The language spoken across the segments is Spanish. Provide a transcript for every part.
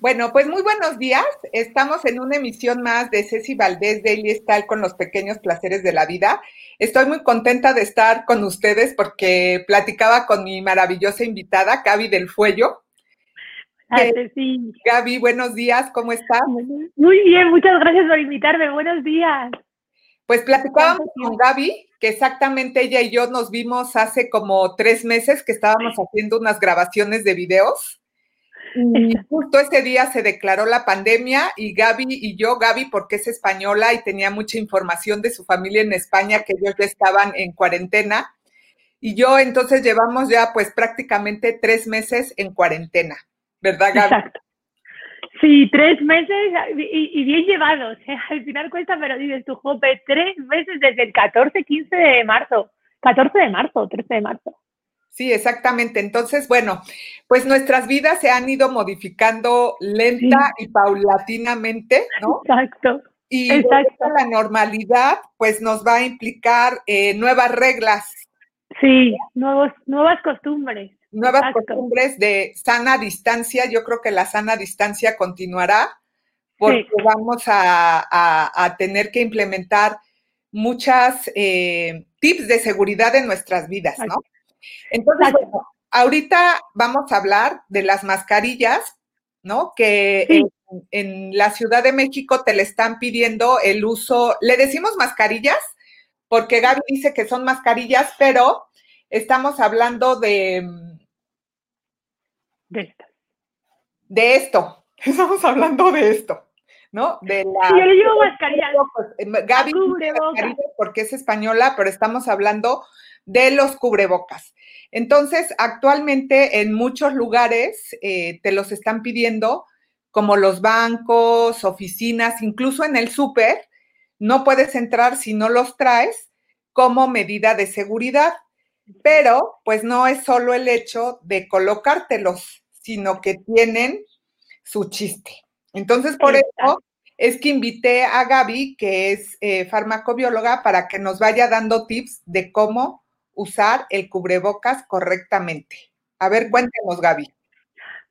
Bueno, pues muy buenos días. Estamos en una emisión más de Ceci Valdés Daily Style con los pequeños placeres de la vida. Estoy muy contenta de estar con ustedes porque platicaba con mi maravillosa invitada, Gaby del Fuello. sí. Gaby, buenos días, ¿cómo estás? Muy bien, muchas gracias por invitarme. Buenos días. Pues platicábamos con Gaby, que exactamente ella y yo nos vimos hace como tres meses que estábamos haciendo unas grabaciones de videos. Y justo ese día se declaró la pandemia y Gaby y yo, Gaby porque es española y tenía mucha información de su familia en España, que ellos ya estaban en cuarentena. Y yo entonces llevamos ya pues prácticamente tres meses en cuarentena, ¿verdad Gaby? Exacto. Sí, tres meses y, bien llevados. ¿eh? Al final cuesta, pero dices tu jope, tres meses desde el 14, 15 de marzo. 14 de marzo, 13 de marzo. Sí, exactamente. Entonces, bueno, pues nuestras vidas se han ido modificando lenta y paulatinamente, ¿no? Exacto. Y la normalidad, pues nos va a implicar eh, nuevas reglas. Sí, nuevos, nuevas costumbres. Nuevas costumbres de sana distancia. Yo creo que la sana distancia continuará porque vamos a, tener que implementar muchas eh, tips de seguridad en nuestras vidas, ¿no? Entonces, ahorita vamos a hablar de las mascarillas, ¿no? Que en, la Ciudad de México te le están pidiendo el uso, le decimos mascarillas, porque Gaby dice que son mascarillas, pero estamos hablando de... De esto. De esto. Estamos hablando de esto. ¿No? De la. yo le llevo mascarillas. Gaby, porque es española, pero estamos hablando de los cubrebocas. Entonces, actualmente en muchos lugares eh, te los están pidiendo, como los bancos, oficinas, incluso en el súper, no puedes entrar si no los traes como medida de seguridad. Pero, pues no es solo el hecho de colocártelos, sino que tienen su chiste. Entonces, por eso es que invité a Gaby, que es eh, farmacobióloga, para que nos vaya dando tips de cómo usar el cubrebocas correctamente. A ver, cuéntenos, Gaby.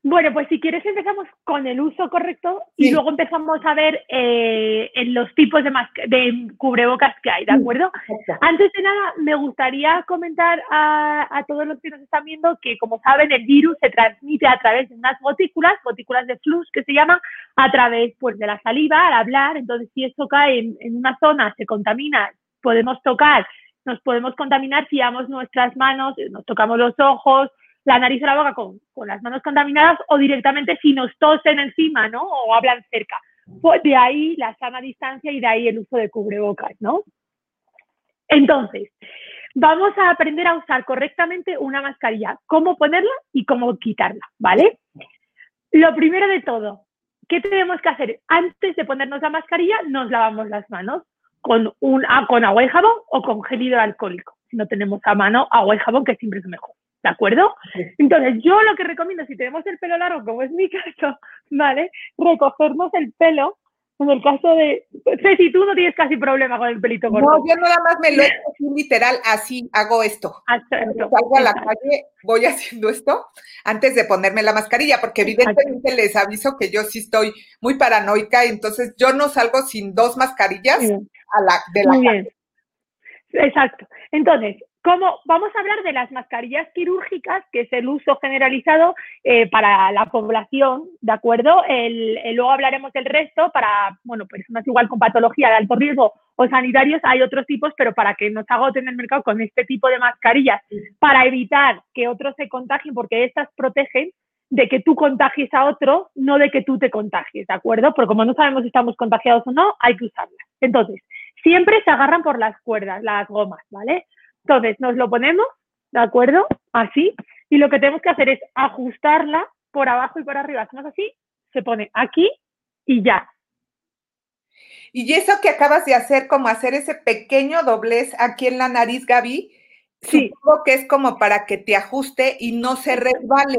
Bueno, pues si quieres empezamos con el uso correcto y luego empezamos a ver eh, en los tipos de, de, cubrebocas que hay, ¿de acuerdo? Antes de nada, me gustaría comentar a, todos los que nos están viendo que, como saben, el virus se transmite a través de unas gotículas, gotículas de flux que se llaman, a través pues, de la saliva al hablar. Entonces, si esto cae en, en una zona, se contamina, podemos tocar nos podemos contaminar si damos nuestras manos, nos tocamos los ojos, la nariz o la boca con, las manos contaminadas o directamente si nos tosen encima, ¿no? O hablan cerca. Pues de ahí la sana distancia y de ahí el uso de cubrebocas, ¿no? Entonces, vamos a aprender a usar correctamente una mascarilla, cómo ponerla y cómo quitarla, ¿vale? Lo primero de todo, ¿qué tenemos que hacer? Antes de ponernos la mascarilla, nos lavamos las manos con, un, ah, con agua y jabón o con gel hidroalcohólico. Si no tenemos a mano agua y jabón, que siempre es mejor. ¿De acuerdo? Entonces, yo lo que recomiendo, si tenemos el pelo largo, como es mi caso, ¿vale? Recogernos el pelo. En el caso de. si tú no tienes casi problema con el pelito corto. No, yo nada más me lo he hecho literal, así hago esto. Cuando salgo a la calle, voy haciendo esto antes de ponerme la mascarilla, porque evidentemente les aviso que yo sí estoy muy paranoica, entonces yo no salgo sin dos mascarillas a la, de la calle. Exacto. Entonces, Vamos a hablar de las mascarillas quirúrgicas, que es el uso generalizado eh, para la población, ¿de acuerdo? El, luego hablaremos del resto para, bueno, personas igual con patología de alto riesgo o sanitarios, hay otros tipos, pero para que no se agoten el mercado con este tipo de mascarillas, para evitar que otros se contagien, porque estas protegen de que tú contagies a otro, no de que tú te contagies, ¿de acuerdo? Porque como no sabemos si estamos contagiados o no, hay que usarlas. Entonces, siempre se agarran por las cuerdas, las gomas, ¿vale? Entonces, nos lo ponemos, ¿de acuerdo? Así. Y lo que tenemos que hacer es ajustarla por abajo y por arriba. Hacemos así, se pone aquí y ya. Y eso que acabas de hacer, como hacer ese pequeño doblez aquí en la nariz, Gaby, sí. supongo que es como para que te ajuste y no se resbale.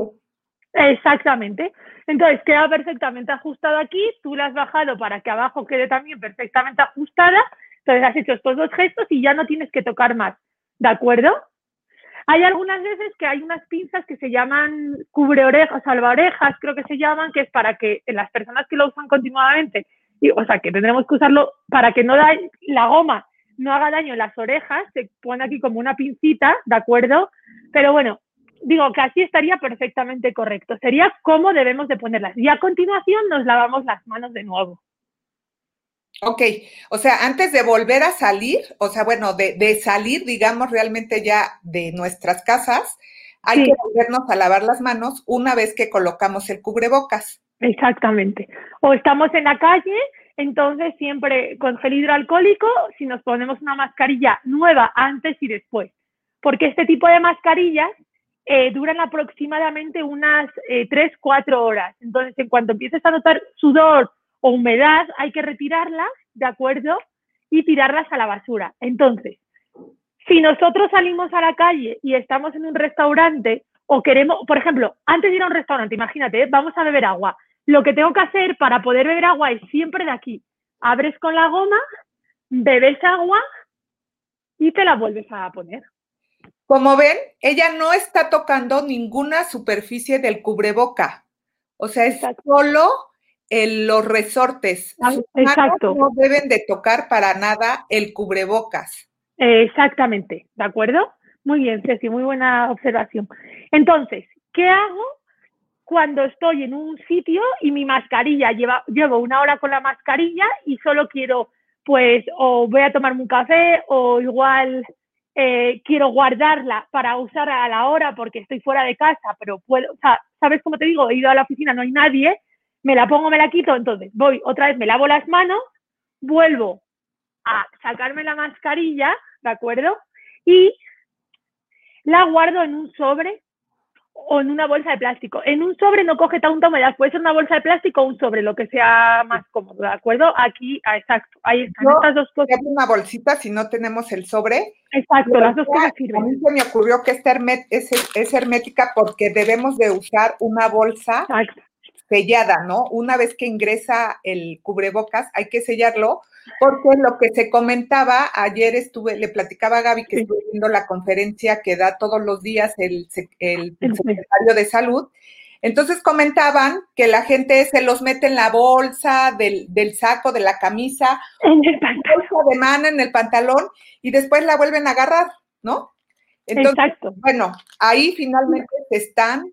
Exactamente. Entonces queda perfectamente ajustado aquí, tú la has bajado para que abajo quede también perfectamente ajustada, entonces has hecho estos dos gestos y ya no tienes que tocar más. ¿De acuerdo? Hay algunas veces que hay unas pinzas que se llaman cubre orejas, salva orejas, creo que se llaman, que es para que las personas que lo usan continuamente, y, o sea, que tendremos que usarlo para que no da, la goma no haga daño en las orejas, se pone aquí como una pincita, ¿de acuerdo? Pero bueno, digo que así estaría perfectamente correcto. Sería cómo debemos de ponerlas. Y a continuación nos lavamos las manos de nuevo. Ok, o sea, antes de volver a salir, o sea, bueno, de, salir, digamos, realmente ya de nuestras casas, hay que volvernos a lavar las manos una vez que colocamos el cubrebocas. Exactamente. O estamos en la calle, entonces siempre con gel hidroalcohólico, si nos ponemos una mascarilla nueva antes y después. Porque este tipo de mascarillas eh, duran aproximadamente unas eh, 3, 4 horas. Entonces, en cuanto empieces a notar sudor o humedad, hay que retirarlas, ¿de acuerdo? Y tirarlas a la basura. Entonces, si nosotros salimos a la calle y estamos en un restaurante o queremos, por ejemplo, antes de ir a un restaurante, imagínate, ¿eh? vamos a beber agua. Lo que tengo que hacer para poder beber agua es siempre de aquí. Abres con la goma, bebes agua y te la vuelves a poner. Como ven, ella no está tocando ninguna superficie del cubreboca. O sea, es solo los resortes. Ah, exacto. No deben de tocar para nada el cubrebocas. Exactamente, ¿de acuerdo? Muy bien, Ceci, muy buena observación. Entonces, ¿qué hago cuando estoy en un sitio y mi mascarilla lleva, llevo una hora con la mascarilla y solo quiero, pues, o voy a tomarme un café o igual eh, quiero guardarla para usar a la hora porque estoy fuera de casa, pero puedo, o sea, ¿sabes cómo te digo? He ido a la oficina, no hay nadie, me la pongo, me la quito, entonces voy otra vez, me lavo las manos, vuelvo a sacarme la mascarilla, ¿de acuerdo? Y la guardo en un sobre o en una bolsa de plástico. En un sobre no coge tanta humedad, puede ser una bolsa de plástico o un sobre, lo que sea más cómodo, ¿de acuerdo? Aquí, ah, exacto, ahí están estas dos cosas. una bolsita si no tenemos el sobre. Exacto, las dos cosas sirven. A mí se me ocurrió que esta es, es, hermética porque debemos de usar una bolsa exacto sellada, ¿no? Una vez que ingresa el cubrebocas, hay que sellarlo, porque lo que se comentaba, ayer estuve, le platicaba a Gaby que estuve viendo la conferencia que da todos los días el, el, secretario de salud, entonces comentaban que la gente se los mete en la bolsa del, del saco, de la camisa, en el bolsa de mano, en el pantalón, y después la vuelven a agarrar, ¿no? Entonces, Exacto. bueno, ahí finalmente se están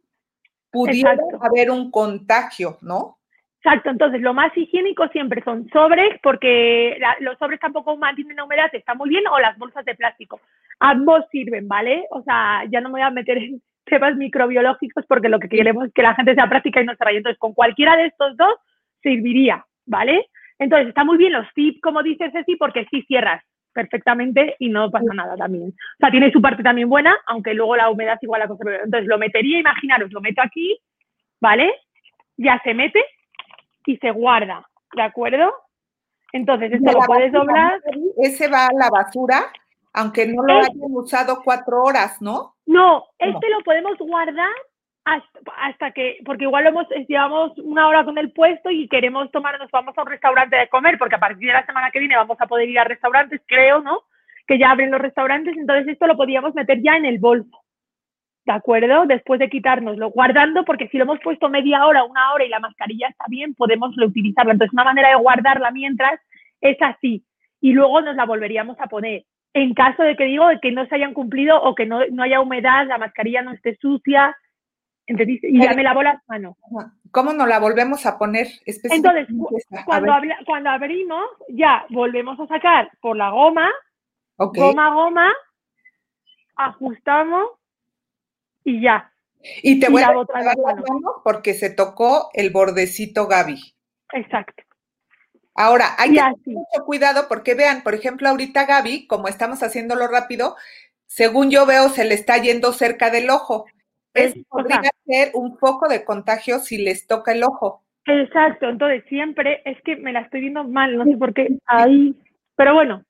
pudiera haber un contagio, ¿no? Exacto, entonces lo más higiénico siempre son sobres, porque los sobres tampoco mantienen la humedad, está muy bien, o las bolsas de plástico. Ambos sirven, ¿vale? O sea, ya no me voy a meter en temas microbiológicos porque lo que queremos es que la gente sea práctica y no se raye. Entonces, con cualquiera de estos dos serviría, ¿vale? Entonces, está muy bien los tips, como dices Ceci, porque sí cierras perfectamente y no pasa nada también. O sea, tiene su parte también buena, aunque luego la humedad igual la conserva. Entonces lo metería, imaginaros, lo meto aquí, ¿vale? Ya se mete y se guarda, ¿de acuerdo? Entonces, esto lo puedes doblar. Ese va a la basura, aunque no lo hayan usado cuatro horas, ¿no? No, este lo podemos guardar hasta, que, porque igual hemos, llevamos una hora con el puesto y queremos tomar, nos vamos a un restaurante de comer, porque a partir de la semana que viene vamos a poder ir a restaurantes, creo, ¿no? Que ya abren los restaurantes, entonces esto lo podríamos meter ya en el bolso, ¿de acuerdo? Después de quitárnoslo, guardando, porque si lo hemos puesto media hora, una hora y la mascarilla está bien, podemos reutilizarla. Entonces, una manera de guardarla mientras es así, y luego nos la volveríamos a poner. En caso de que digo que no se hayan cumplido o que no, no haya humedad, la mascarilla no esté sucia, y ya me lavo las manos. ¿Cómo nos la volvemos a poner? Entonces, cuando, cuando abrimos, ya volvemos a sacar por la goma, goma, goma, ajustamos y ya. Y te voy a otra vez porque se tocó el bordecito Gaby. Exacto. Ahora, hay que tener mucho cuidado porque vean, por ejemplo, ahorita Gaby, como estamos haciéndolo rápido, según yo veo, se le está yendo cerca del ojo es, podría ser un poco de contagio si les toca el ojo. Exacto, entonces siempre es que me la estoy viendo mal, no sé por qué ahí, pero bueno,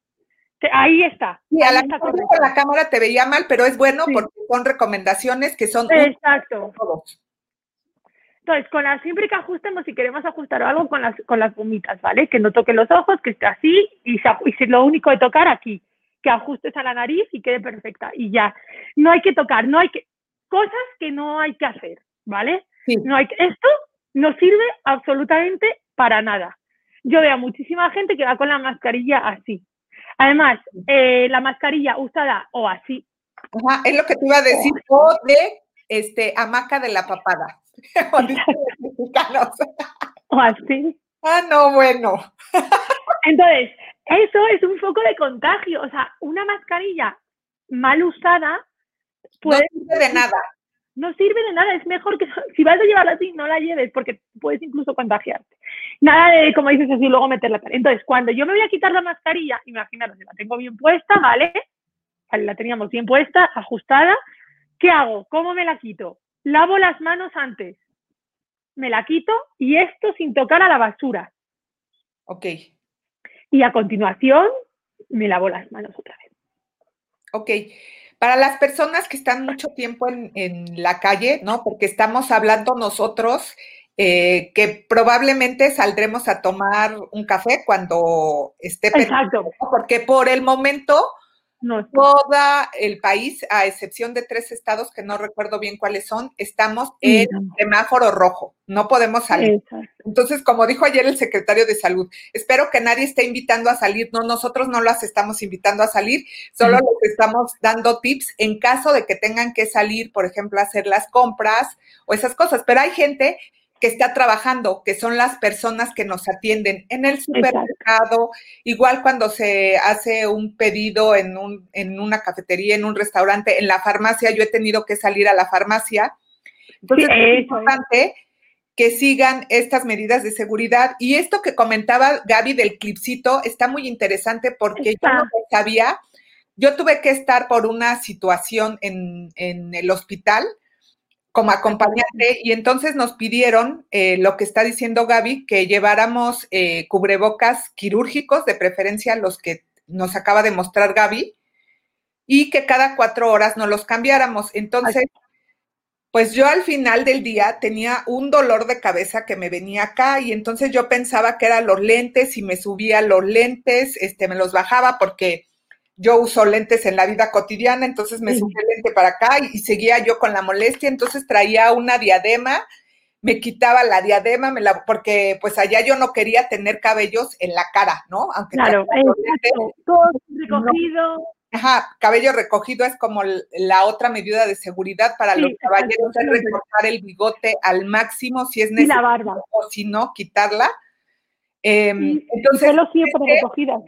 ahí está. Sí, a la, la cámara te veía mal, pero es bueno porque son recomendaciones que son Exacto. Todos. Entonces, con la siempre que ajustemos, si queremos ajustar algo con las, con las gomitas, ¿vale? Que no toque los ojos, que esté así, y, y lo único de tocar aquí que ajustes a la nariz y quede perfecta. Y ya, no hay que tocar, no hay que, cosas que no hay que hacer, ¿vale? No hay esto no sirve absolutamente para nada. Yo veo a muchísima gente que va con la mascarilla así. Además, eh, la mascarilla usada o así. Ajá, es lo que te iba a decir, o de este, hamaca de la papada. o así. Ah, no, bueno. Entonces, eso es un foco de contagio. O sea, una mascarilla mal usada No sirve de nada. No sirve de nada. Es mejor que si vas a llevarla así, no la lleves porque puedes incluso contagiarte. Nada de, como dices así, luego meterla. Entonces, cuando yo me voy a quitar la mascarilla, imaginaros, la tengo bien puesta, ¿vale? La teníamos bien puesta, ajustada. ¿Qué hago? ¿Cómo me la quito? Lavo las manos antes me la quito y esto sin tocar a la basura. Ok. Y a continuación me lavo las manos otra vez. Ok. Para las personas que están mucho tiempo en, la calle, ¿no? Porque estamos hablando nosotros eh, que probablemente saldremos a tomar un café cuando esté Exacto. porque por el momento no, todo el país, a excepción de tres estados que no recuerdo bien cuáles son, estamos en semáforo rojo, no podemos salir. Entonces, como dijo ayer el secretario de Salud, espero que nadie esté invitando a salir, no, nosotros no las estamos invitando a salir, solo les estamos dando tips en caso de que tengan que salir, por ejemplo, a hacer las compras o esas cosas, pero hay gente que está trabajando, que son las personas que nos atienden. En el supermercado, igual cuando se hace un pedido en, un, en una cafetería, en un restaurante, en la farmacia, yo he tenido que salir a la farmacia. Entonces es importante que sigan estas medidas de seguridad. Y esto que comentaba Gaby del clipcito está muy interesante porque yo no sabía, yo tuve que estar por una situación en, en el hospital como acompañante y entonces nos pidieron eh, lo que está diciendo Gaby, que lleváramos eh, cubrebocas quirúrgicos, de preferencia los que nos acaba de mostrar Gaby, y que cada cuatro horas nos los cambiáramos. Entonces, pues yo al final del día tenía un dolor de cabeza que me venía acá y entonces yo pensaba que eran los lentes y me subía los lentes, este, me los bajaba porque yo uso lentes en la vida cotidiana, entonces me subí el lente para acá y, seguía yo con la molestia, entonces traía una diadema, me quitaba la diadema, me la, porque pues allá yo no quería tener cabellos en la cara, ¿no? Aunque claro, todo recogido. ajá, cabello recogido es como la otra medida de seguridad para los caballeros, es recortar el bigote al máximo si es necesario, la barba. o si no, quitarla. Em, entonces,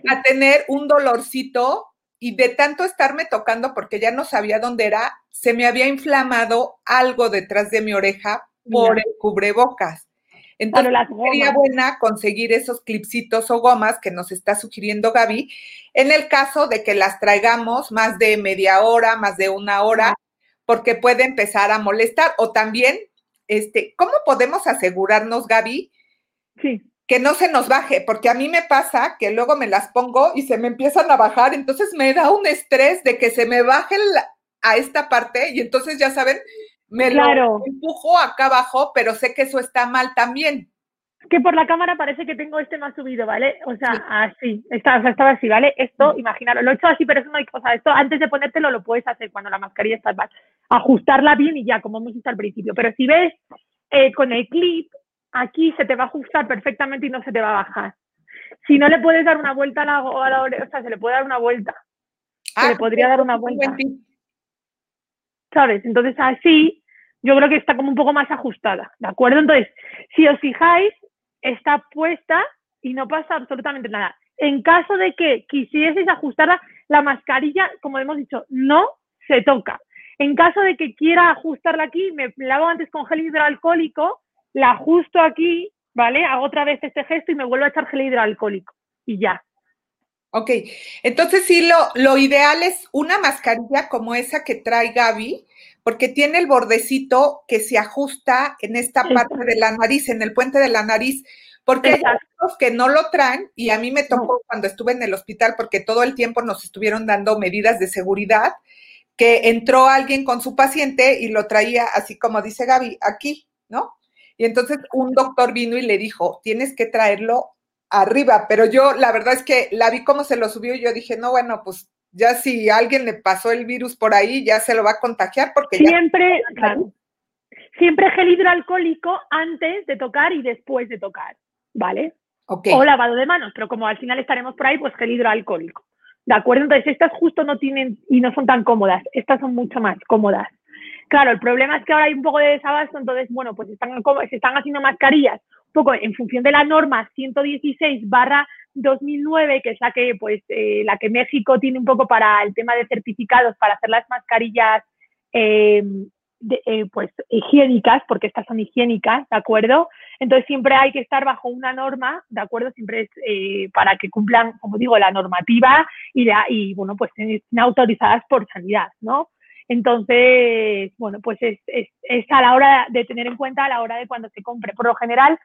a tener un dolorcito y de tanto estarme tocando porque ya no sabía dónde era, se me había inflamado algo detrás de mi oreja por el cubrebocas. Entonces, sería buena conseguir esos clipsitos o gomas que nos está sugiriendo Gaby, en el caso de que las traigamos más de media hora, más de una hora, porque puede empezar a molestar. O también, este, ¿cómo podemos asegurarnos, Gaby, sí que no se nos baje, porque a mí me pasa que luego me las pongo y se me empiezan a bajar, entonces me da un estrés de que se me baje a esta parte y entonces ya saben, me lo empujo acá abajo, pero sé que eso está mal también. Que por la cámara parece que tengo este más subido, ¿vale? O sea, así, está, o sea, estaba así, ¿vale? Esto, imagínalo, lo he hecho así, pero eso no hay cosa. Esto antes de ponértelo lo puedes hacer cuando la mascarilla está mal. Ajustarla bien y ya, como hemos visto al principio. Pero si ves eh, con el clip, aquí se te va a ajustar perfectamente y no se te va a bajar. Si no le puedes dar una vuelta a la, a oreja, o sea, se le puede dar una vuelta. se le ah, podría dar una vuelta. ¿Sabes? Entonces así yo creo que está como un poco más ajustada, ¿de acuerdo? Entonces, si os fijáis, está puesta y no pasa absolutamente nada. En caso de que quisieseis ajustarla, la mascarilla, como hemos dicho, no se toca. En caso de que quiera ajustarla aquí, me lavo antes con gel hidroalcohólico la ajusto aquí, ¿vale? Hago otra vez este gesto y me vuelvo a echar gel hidroalcohólico y ya. Ok, entonces sí, lo, lo ideal es una mascarilla como esa que trae Gaby, porque tiene el bordecito que se ajusta en esta parte de la nariz, en el puente de la nariz, porque hay otros que no lo traen y a mí me tocó cuando estuve en el hospital porque todo el tiempo nos estuvieron dando medidas de seguridad, que entró alguien con su paciente y lo traía así como dice Gaby, aquí, ¿no? Y entonces un doctor vino y le dijo, tienes que traerlo arriba, pero yo la verdad es que la vi cómo se lo subió y yo dije, no, bueno, pues Ya si alguien le pasó el virus por ahí, ya se lo va a contagiar porque siempre, claro, siempre gel hidroalcohólico antes de tocar y después de tocar, ¿vale? O lavado de manos, pero como al final estaremos por ahí, pues gel hidroalcohólico. ¿De acuerdo? Entonces, estas justo no tienen y no son tan cómodas. Estas son mucho más cómodas. Claro, el problema es que ahora hay un poco de desabasto, entonces, bueno, pues están, se están haciendo mascarillas un poco en función de la norma 116 barra 2009, que es la que, pues, eh, la que México tiene un poco para el tema de certificados para hacer las mascarillas eh, eh, pues higiénicas, porque estas son higiénicas, ¿de acuerdo? Entonces siempre hay que estar bajo una norma, ¿de acuerdo? Siempre es eh, para que cumplan, como digo, la normativa y, y bueno, pues estén autorizadas por sanidad, ¿no? Entonces, bueno, pues es, es, es, a la hora de tener en cuenta a la hora de cuando se compre. Por lo general,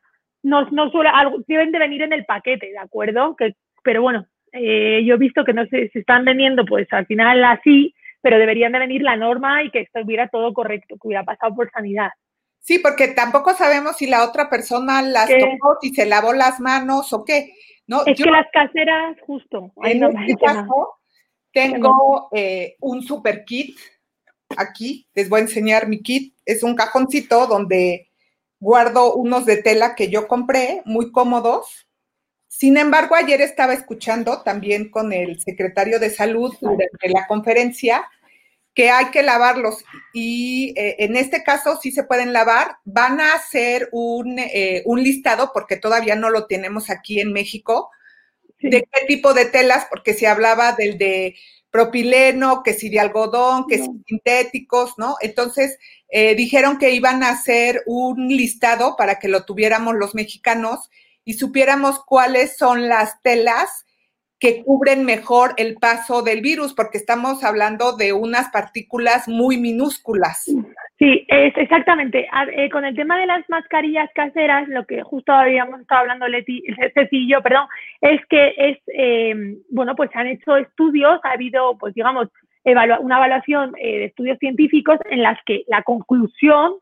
no, no suele, deben de venir en el paquete, ¿de acuerdo? Que, pero bueno, eh, yo he visto que no se, se están vendiendo pues al final así pero deberían de venir la norma y que estuviera todo correcto, que hubiera pasado por sanidad. Sí, porque tampoco sabemos si la otra persona las tomó, si se lavó las manos o qué. ¿no? Es que las caseras, justo. En este caso, tengo eh, un super kit aquí. Les voy a enseñar mi kit. Es un cajoncito donde guardo unos de tela que yo compré, muy cómodos. Sin embargo, ayer estaba escuchando también con el secretario de salud durante la conferencia que hay que lavarlos y eh, en este caso sí se pueden lavar. Van a hacer un, eh, un, listado, porque todavía no lo tenemos aquí en México, de qué tipo de telas, porque se hablaba del de propileno, que si de algodón, que si sintéticos, ¿no? Entonces, eh, dijeron que iban a hacer un listado para que lo tuviéramos los mexicanos y supiéramos cuáles son las telas que cubren mejor el paso del virus, porque estamos hablando de unas partículas muy minúsculas. Sí, es exactamente. Eh, con el tema de las mascarillas caseras, lo que justo habíamos estado hablando Leti, Ceci y yo, perdón, es que es, eh, bueno, pues se han hecho estudios, ha habido, pues digamos, una evaluación eh, de estudios científicos en las que la conclusión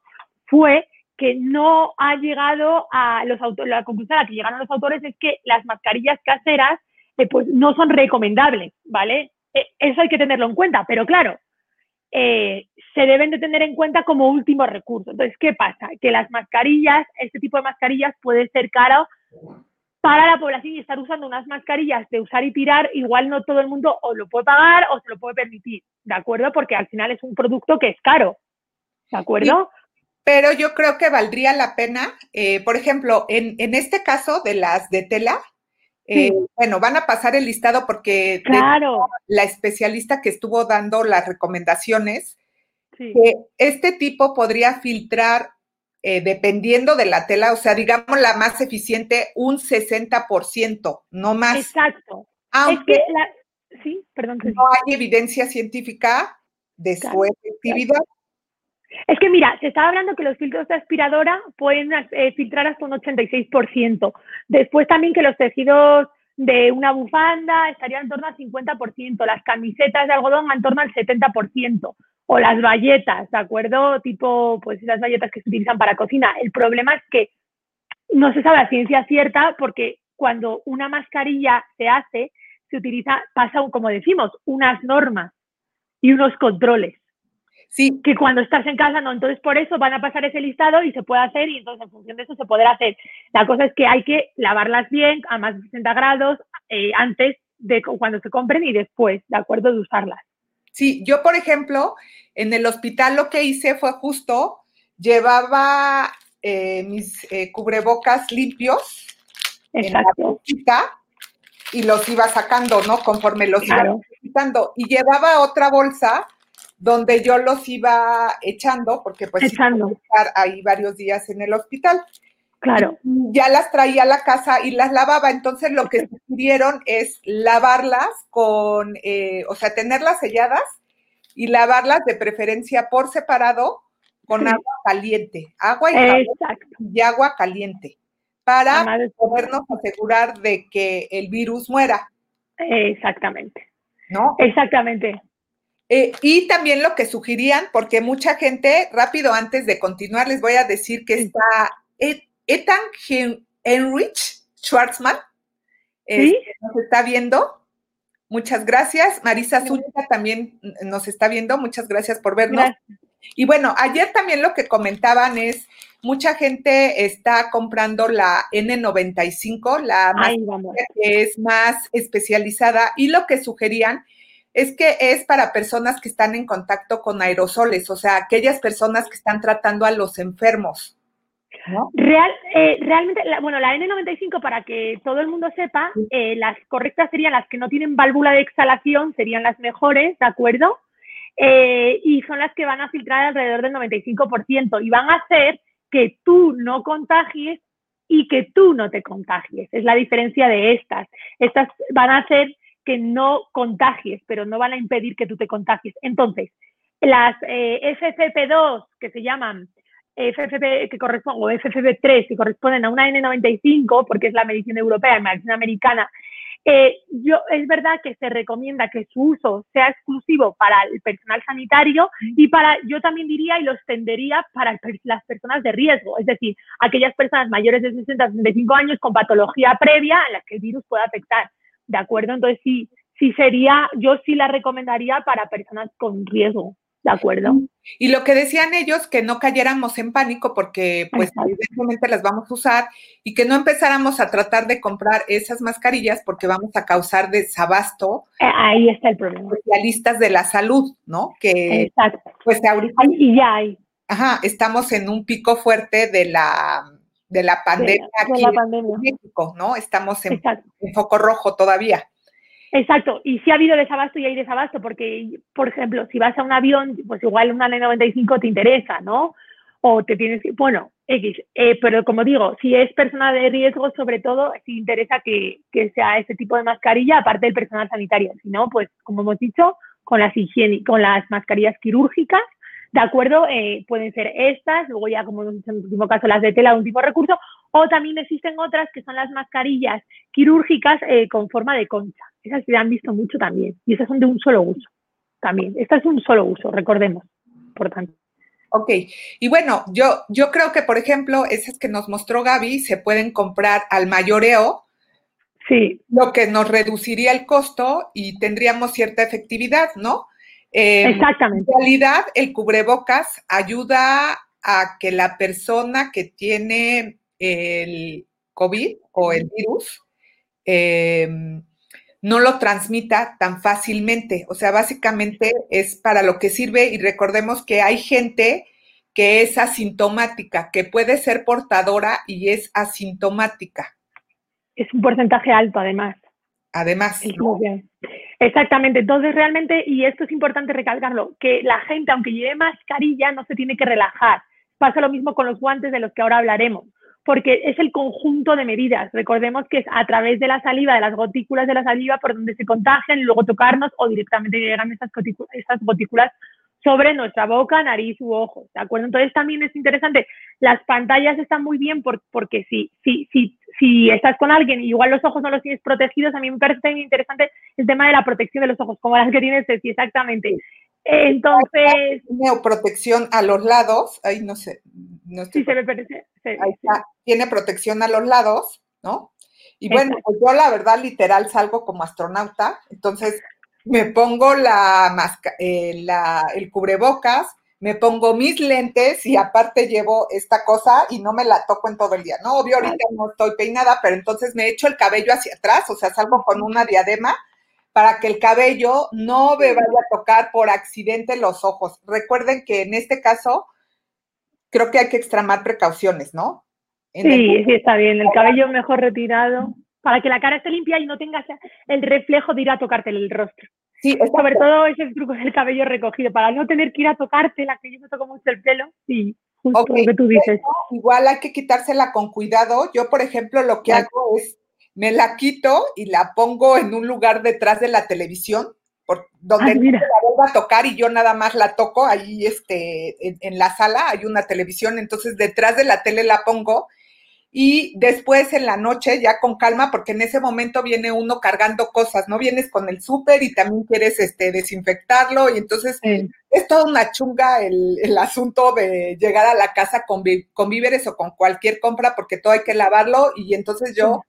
fue que no ha llegado a los autores, la conclusión a la que llegaron los autores es que las mascarillas caseras eh, pues no son recomendables, ¿vale? Eh, eso hay que tenerlo en cuenta, pero claro, eh, se deben de tener en cuenta como último recurso. Entonces, ¿qué pasa? Que las mascarillas, este tipo de mascarillas puede ser caro para la población y estar usando unas mascarillas de usar y tirar, igual no todo el mundo o lo puede pagar o se lo puede permitir, ¿de acuerdo? Porque al final es un producto que es caro, ¿de acuerdo? pero yo creo que valdría la pena, eh, por ejemplo, en, este caso de las de tela, eh, bueno, van a pasar el listado porque la especialista que estuvo dando las recomendaciones, que este tipo podría filtrar, eh, dependiendo de la tela, o sea, digamos la más eficiente, un 60%, no más. Exacto. Aunque sí, perdón, no hay evidencia científica de su efectividad. Es que mira, se estaba hablando que los filtros de aspiradora pueden eh, filtrar hasta un 86%. Después también que los tejidos de una bufanda estarían en torno al 50%, las camisetas de algodón en torno al 70%, o las bayetas, ¿de acuerdo? Tipo, pues esas bayetas que se utilizan para cocina. El problema es que no se sabe la ciencia cierta porque cuando una mascarilla se hace, se utiliza, pasa, como decimos, unas normas y unos controles. Sí. Que cuando estás en casa no, entonces por eso van a pasar ese listado y se puede hacer y entonces en función de eso se podrá hacer. La cosa es que hay que lavarlas bien a más de 60 grados eh, antes de cuando se compren y después, ¿de acuerdo? De usarlas. Sí, yo por ejemplo, en el hospital lo que hice fue justo, llevaba eh, mis eh, cubrebocas limpios en la bolsita y los iba sacando, ¿no? Conforme los iba quitando. Y llevaba otra bolsa donde yo los iba echando, porque pues echando. estar ahí varios días en el hospital. Claro. ya las traía a la casa y las lavaba. Entonces lo que sugirieron es lavarlas con, eh, o sea, tenerlas selladas y lavarlas de preferencia por separado con agua caliente. Agua y, y agua caliente. Para podernos asegurar de que el virus muera. Exactamente. ¿No? Exactamente. Eh, y también lo que sugerían, porque mucha gente, rápido antes de continuar, les voy a decir que está Ethan Heinrich Schwartzman, ¿Sí? Este, nos está viendo. Muchas gracias. Marisa Zúñiga también nos está viendo. Muchas gracias por vernos. Y bueno, ayer también lo que comentaban es, mucha gente está comprando la N95, la que es más especializada, y lo que sugerían es que es para personas que están en contacto con aerosoles, o sea, aquellas personas que están tratando a los enfermos. Real, eh, realmente, bueno, la N95, para que todo el mundo sepa, eh, las correctas serían las que no tienen válvula de exhalación, serían las mejores, ¿de acuerdo? Eh, y son las que van a filtrar alrededor del 95% y van a hacer que tú no contagies y que tú no te contagies. Es la diferencia de estas. Estas van a hacer que no contagies, pero no van a impedir que tú te contagies. Entonces, las FFP2, que se llaman FFP que corresponde, o FFP3 que corresponden a una N95, porque es la medicina europea y medicina americana, eh, yo, es verdad que se recomienda que su uso sea exclusivo para el personal sanitario y para, yo también diría y lo extendería para las personas de riesgo, es decir, aquellas personas mayores de 60 a 65 años con patología previa en la que el virus pueda afectar. ¿De acuerdo? Entonces, sí, sí sería, yo sí la recomendaría para personas con riesgo. ¿De acuerdo? Y lo que decían ellos, que no cayéramos en pánico porque pues evidentemente las vamos a usar y que no empezáramos a tratar de comprar esas mascarillas porque vamos a causar desabasto. Eh, ahí está el problema. Especialistas de la salud, ¿no? Que Exacto. pues ahorita y ya hay. Ajá, estamos en un pico fuerte de la de la pandemia aquí en México, ¿no? Estamos en, en foco rojo todavía. Exacto, y si ha habido desabasto y hay desabasto, porque, por ejemplo, si vas a un avión, pues igual una N95 te interesa, ¿no? O te tienes que, bueno, X, eh, pero como digo, si es persona de riesgo, sobre todo, si interesa que, que sea ese tipo de mascarilla, aparte del personal sanitario, si no, pues como hemos dicho, con las, con las mascarillas quirúrgicas, ¿de acuerdo? Eh, pueden ser estas, luego ya como en el último caso las de tela, un tipo de recurso, o también existen otras que son las mascarillas quirúrgicas eh, con forma de concha. Esas se han visto mucho también. Y esas son de un solo uso también. Esta es un solo uso, recordemos, por tanto. Ok, y bueno, yo, yo creo que, por ejemplo, esas que nos mostró Gaby se pueden comprar al mayoreo, sí. lo que nos reduciría el costo y tendríamos cierta efectividad, ¿no? Em, Exactamente. En realidad, el cubrebocas ayuda a que la persona que tiene el COVID o el virus eh, no lo transmita tan fácilmente. O sea, básicamente es para lo que sirve y recordemos que hay gente que es asintomática, que puede ser portadora y es asintomática. Es un porcentaje alto, además. Además. Exactamente. Entonces, realmente, y esto es importante recalcarlo, que la gente, aunque lleve mascarilla, no se tiene que relajar. Pasa lo mismo con los guantes de los que ahora hablaremos porque es el conjunto de medidas. Recordemos que es a través de la saliva, de las gotículas de la saliva, por donde se contagian y luego tocarnos o directamente llegan esas gotículas, esas gotículas sobre nuestra boca, nariz u ojos, ¿de acuerdo? Entonces también es interesante, las pantallas están muy bien porque si, si, si, si estás con alguien y igual los ojos no los tienes protegidos, a mí me parece muy interesante el tema de la protección de los ojos, como las que tienes, sí, exactamente. Entonces. Neoprotección a los lados, ahí no sé. No sí, se me parece. ahí está. Tiene protección a los lados, ¿no? Y bueno, pues yo la verdad literal salgo como astronauta, entonces me pongo la, eh, la el cubrebocas, me pongo mis lentes y aparte llevo esta cosa y no me la toco en todo el día. No, obvio, ahorita no estoy peinada, pero entonces me echo el cabello hacia atrás, o sea, salgo con una diadema para que el cabello no me vaya a tocar por accidente los ojos. Recuerden que en este caso creo que hay que extremar precauciones, ¿no? sí, sí, está bien. El cabello mejor retirado para que la cara esté limpia y no tengas el reflejo de ir a tocarte el rostro. Sí, sobre todo ese truco del cabello recogido, para no tener que ir a tocarte, la que yo me toco mucho el pelo, sí, justo lo que tú dices. igual hay que quitársela con cuidado. Yo, por ejemplo, lo que hago es me la quito y la pongo en un lugar detrás de la televisión, por, donde la vuelva a tocar y yo nada más la toco, ahí este, en, la sala hay una televisión, entonces detrás de la tele la pongo y después en la noche ya con calma, porque en ese momento viene uno cargando cosas, ¿no? Vienes con el súper y también quieres este, desinfectarlo y entonces es toda una chunga el, el, asunto de llegar a la casa con, con, víveres o con cualquier compra porque todo hay que lavarlo y entonces yo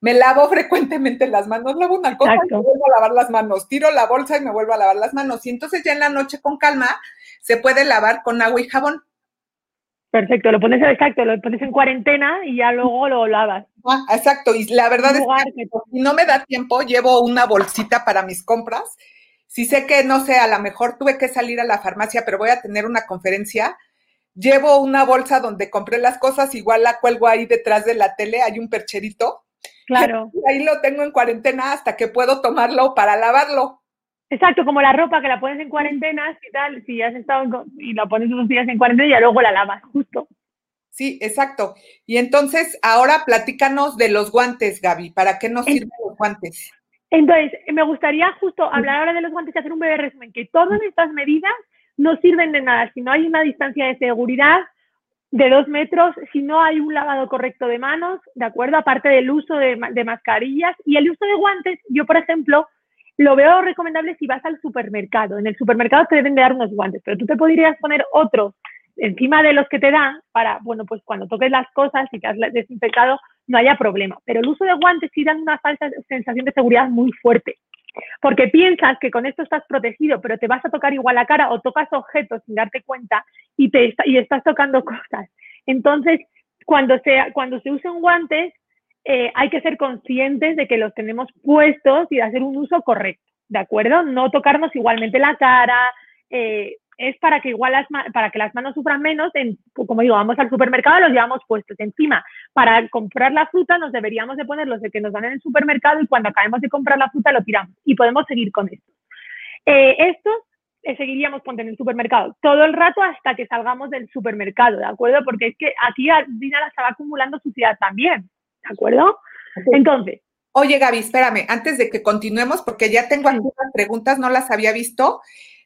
me lavo frecuentemente las manos, lavo una cosa y me vuelvo a lavar las manos, tiro la bolsa y me vuelvo a lavar las manos. Y entonces ya en la noche con calma se puede lavar con agua y jabón. Perfecto, lo pones exacto, lo pones en cuarentena y ya luego lo lavas. Ah, exacto, y la verdad es que si no me da tiempo, llevo una bolsita para mis compras. Si sé que, no sé, a lo mejor tuve que salir a la farmacia, pero voy a tener una conferencia, llevo una bolsa donde compré las cosas, igual la cuelgo ahí detrás de la tele, hay un percherito. Claro. Y ahí lo tengo en cuarentena hasta que puedo tomarlo para lavarlo. Exacto, como la ropa que la pones en cuarentena y tal, si has estado y la pones unos días en cuarentena y luego la lavas, justo. Sí, exacto. Y entonces, ahora platícanos de los guantes, Gaby. ¿Para qué nos sirven los guantes? Entonces, me gustaría justo hablar ahora de los guantes y hacer un breve resumen, que todas estas medidas no sirven de nada si no hay una distancia de seguridad de dos metros, si no hay un lavado correcto de manos, ¿de acuerdo? Aparte del uso de, de mascarillas y el uso de guantes, yo, por ejemplo, lo veo recomendable si vas al supermercado. En el supermercado te deben de dar unos guantes, pero tú te podrías poner otros encima de los que te dan para, bueno, pues cuando toques las cosas y te has desinfectado no haya problema. Pero el uso de guantes sí dan una falsa sensación de seguridad muy fuerte. Porque piensas que con esto estás protegido, pero te vas a tocar igual la cara o tocas objetos sin darte cuenta y, te y estás tocando cosas. Entonces, cuando se, cuando se usen guantes, eh, hay que ser conscientes de que los tenemos puestos y de hacer un uso correcto, ¿de acuerdo? No tocarnos igualmente la cara, eh, es para que igual las, para que las manos sufran menos, en, como digo, vamos al supermercado, los llevamos puestos encima. Para comprar la fruta nos deberíamos de poner los de que nos dan en el supermercado y cuando acabemos de comprar la fruta lo tiramos y podemos seguir con esto. Eh, estos seguiríamos poniendo en el supermercado todo el rato hasta que salgamos del supermercado, ¿de acuerdo? Porque es que aquí Dina la estaba acumulando suciedad también. ¿De acuerdo? Entonces. Oye, Gaby, espérame, antes de que continuemos, porque ya tengo algunas preguntas, no las había visto.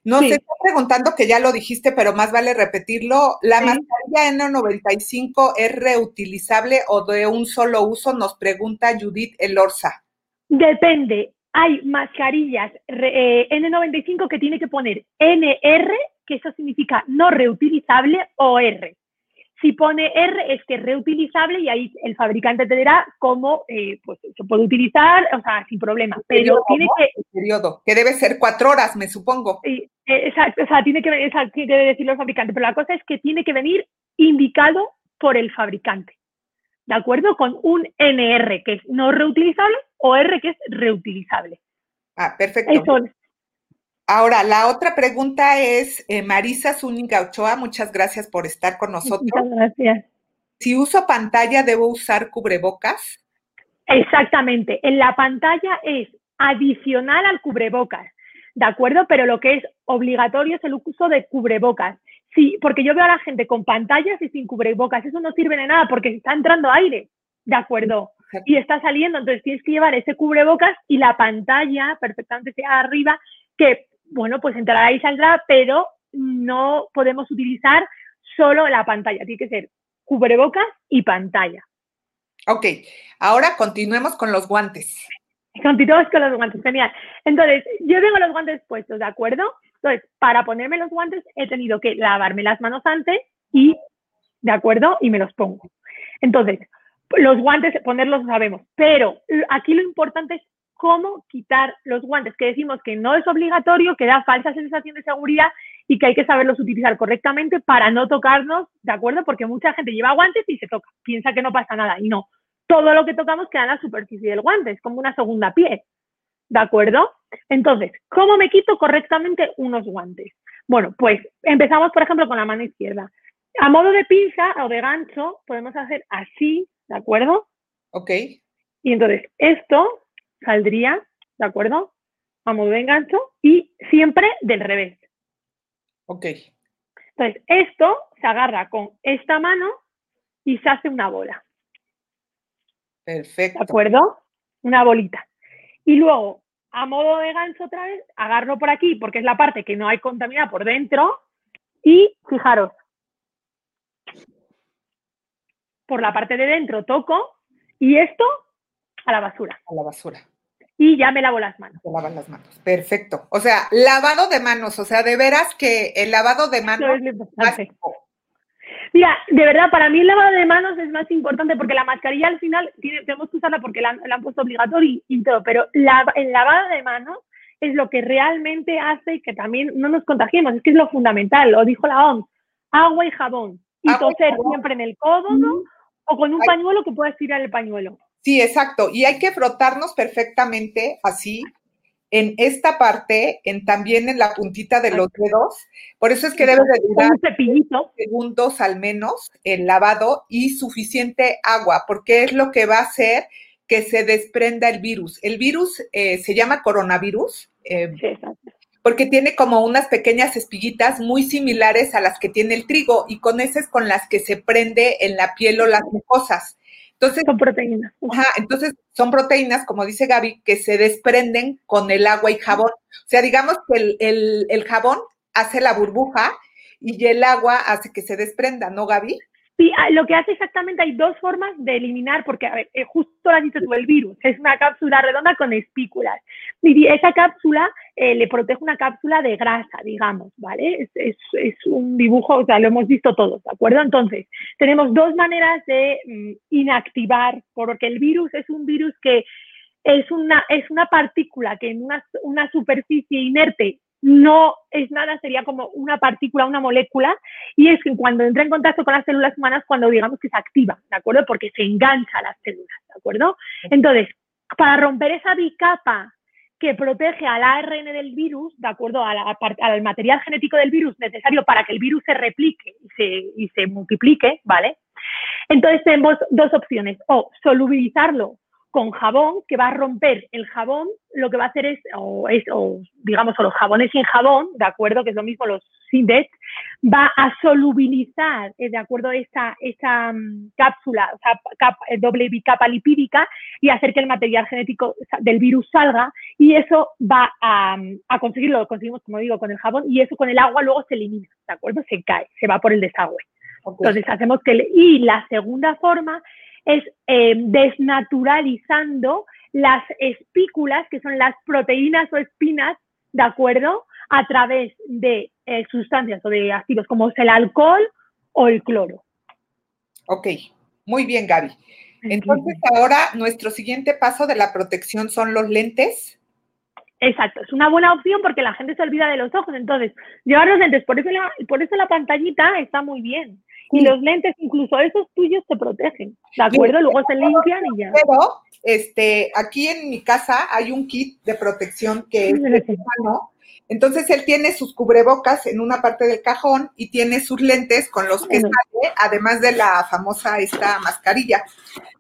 No se está preguntando que ya lo dijiste, pero más vale repetirlo. ¿La mascarilla N95 es reutilizable o de un solo uso? Nos pregunta Judith Elorza. Depende. Hay mascarillas eh, N95 que tiene que poner NR, que eso significa no reutilizable, o R. Si pone R es que es reutilizable y ahí el fabricante te dirá cómo eh, pues, se puede utilizar, o sea, sin problema. Pero tiene que... El periodo, que debe ser cuatro horas, me supongo. Eh, exacto, o sea, tiene que, exacto, tiene que decirlo el fabricante, pero la cosa es que tiene que venir indicado por el fabricante. ¿De acuerdo? Con un NR que es no reutilizable o R que es reutilizable. Ah, perfecto. Eso, Ahora, la otra pregunta es, eh, Marisa Zúñiga Ochoa, muchas gracias por estar con nosotros. Muchas gracias. Si uso pantalla, ¿debo usar cubrebocas? Exactamente. En la pantalla es adicional al cubrebocas, ¿de acuerdo? Pero lo que es obligatorio es el uso de cubrebocas. Sí, porque yo veo a la gente con pantallas y sin cubrebocas. Eso no sirve de nada porque está entrando aire, ¿de acuerdo? Y está saliendo, entonces tienes que llevar ese cubrebocas y la pantalla perfectamente sea arriba, que bueno, pues entrará y saldrá, pero no podemos utilizar solo la pantalla, tiene que ser cubrebocas y pantalla. Ok, ahora continuemos con los guantes. Continuemos con los guantes, genial. Entonces, yo tengo los guantes puestos, ¿de acuerdo? Entonces, para ponerme los guantes he tenido que lavarme las manos antes y, ¿de acuerdo? Y me los pongo. Entonces, los guantes, ponerlos sabemos, pero aquí lo importante es cómo quitar los guantes, que decimos que no es obligatorio, que da falsa sensación de seguridad y que hay que saberlos utilizar correctamente para no tocarnos, ¿de acuerdo? Porque mucha gente lleva guantes y se toca, piensa que no pasa nada y no. Todo lo que tocamos queda en la superficie del guante, es como una segunda piel, ¿de acuerdo? Entonces, ¿cómo me quito correctamente unos guantes? Bueno, pues empezamos, por ejemplo, con la mano izquierda. A modo de pinza o de gancho, podemos hacer así, ¿de acuerdo? Ok. Y entonces, esto saldría, ¿de acuerdo? A modo de engancho y siempre del revés. Ok. Entonces, esto se agarra con esta mano y se hace una bola. Perfecto. ¿De acuerdo? Una bolita. Y luego, a modo de gancho otra vez, agarro por aquí porque es la parte que no hay contaminada por dentro. Y fijaros, por la parte de dentro toco y esto a la basura. A la basura y ya me lavo las manos. Se lavan las manos. Perfecto. O sea, lavado de manos, o sea, de veras que el lavado de manos es Mira, de verdad, para mí el lavado de manos es más importante porque la mascarilla al final tenemos que usarla porque la, han puesto obligatoria y, todo, pero la, el lavado de manos es lo que realmente hace que también no nos contagiemos, es que es lo fundamental, lo dijo la OMS, agua y jabón, y toser siempre en el codo o con un pañuelo que puedes tirar el pañuelo. Sí, exacto, y hay que frotarnos perfectamente así en esta parte, en también en la puntita de los dedos. Por eso es que debe de durar segundos al menos el lavado y suficiente agua, porque es lo que va a hacer que se desprenda el virus. El virus eh, se llama coronavirus. Eh, porque tiene como unas pequeñas espiguitas muy similares a las que tiene el trigo y con esas con las que se prende en la piel o las mucosas. Entonces, son proteínas. Ajá, entonces son proteínas, como dice Gaby, que se desprenden con el agua y jabón. O sea, digamos que el, jabón hace la burbuja y el agua hace que se desprenda, ¿no, Gaby? Sí, ah, lo que hace exactamente, hay dos formas de eliminar, porque a ver, eh, justo lo has dicho tú, el virus, es una cápsula redonda con espículas. Y esa cápsula eh, le protege una cápsula de grasa, digamos, ¿vale? Es, un dibujo, o sea, lo hemos visto todos, ¿de acuerdo? Entonces, tenemos dos maneras de mm, inactivar, porque el virus es un virus que es una, es una partícula que en una, una superficie inerte no es nada, sería como una partícula, una molécula, y es que cuando entra en contacto con las células humanas, cuando digamos que se activa, ¿de acuerdo? Porque se engancha a las células, ¿de acuerdo? Entonces, para romper esa bicapa que protege al ARN del virus, de acuerdo al material genético del virus necesario para que el virus se replique y se, y se multiplique, ¿vale? Entonces tenemos dos opciones, o solubilizarlo con jabón, que va a romper el jabón, lo que va a hacer es, o, es, o digamos, o los jabones sin jabón, ¿de acuerdo? Que es lo mismo los Sindex, va a solubilizar, eh, ¿de acuerdo? Esa, esa mm, cápsula, o sea, eh, doble bicapa lipídica y hacer que el material genético del virus salga y eso va a, a conseguirlo, lo conseguimos, como digo, con el jabón y eso con el agua luego se elimina, ¿de acuerdo? Se cae, se va por el desagüe. Entonces hacemos que... y la segunda forma es eh, desnaturalizando las espículas, que son las proteínas o espinas, ¿de acuerdo? A través de eh, sustancias o de activos como es el alcohol o el cloro. Ok, muy bien, Gaby. Entonces, ahora nuestro siguiente paso de la protección son los lentes. Exacto, es una buena opción porque la gente se olvida de los ojos. Entonces, llevar los lentes, por eso por eso la pantallita está muy bien. Y los lentes, incluso esos tuyos, se protegen, ¿de acuerdo? Luego se limpian y ya. Pero, este, aquí en mi casa hay un kit de protección que es ¿no? Entonces él tiene sus cubrebocas en una parte del cajón y tiene sus lentes con los que sale, además de la famosa esta mascarilla.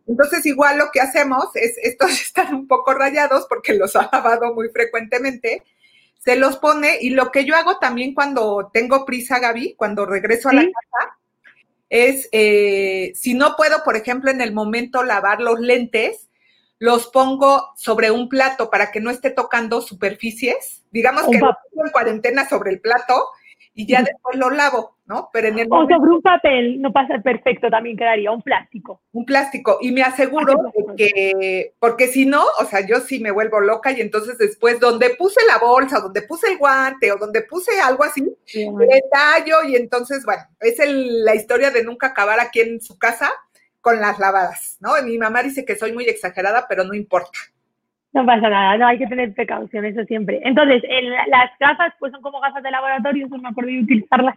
Entonces igual lo que hacemos es, estos están un poco rayados porque los ha lavado muy frecuentemente, se los pone y lo que yo hago también cuando tengo prisa, Gaby, cuando regreso a la casa, es, eh, si no puedo, por ejemplo, en el momento lavar los lentes, los pongo sobre un plato para que no esté tocando superficies. Digamos que lo pongo en cuarentena sobre el plato y ya después lo lavo, ¿no? Pero en el O sobre un papel, no pasa perfecto, también quedaría, un plástico. Un plástico, y me aseguro que, porque si no, o sea, yo sí me vuelvo loca y entonces después donde puse la bolsa, donde puse el guante o donde puse algo así, le tallo y entonces, bueno, es la historia de nunca acabar aquí en su casa con las lavadas, ¿no? Mi mamá dice que soy muy exagerada, pero no importa. No pasa nada, no hay que tener precaución, eso siempre. Entonces, las gafas, pues son como gafas de laboratorio, eso me acuerdo de utilizarlas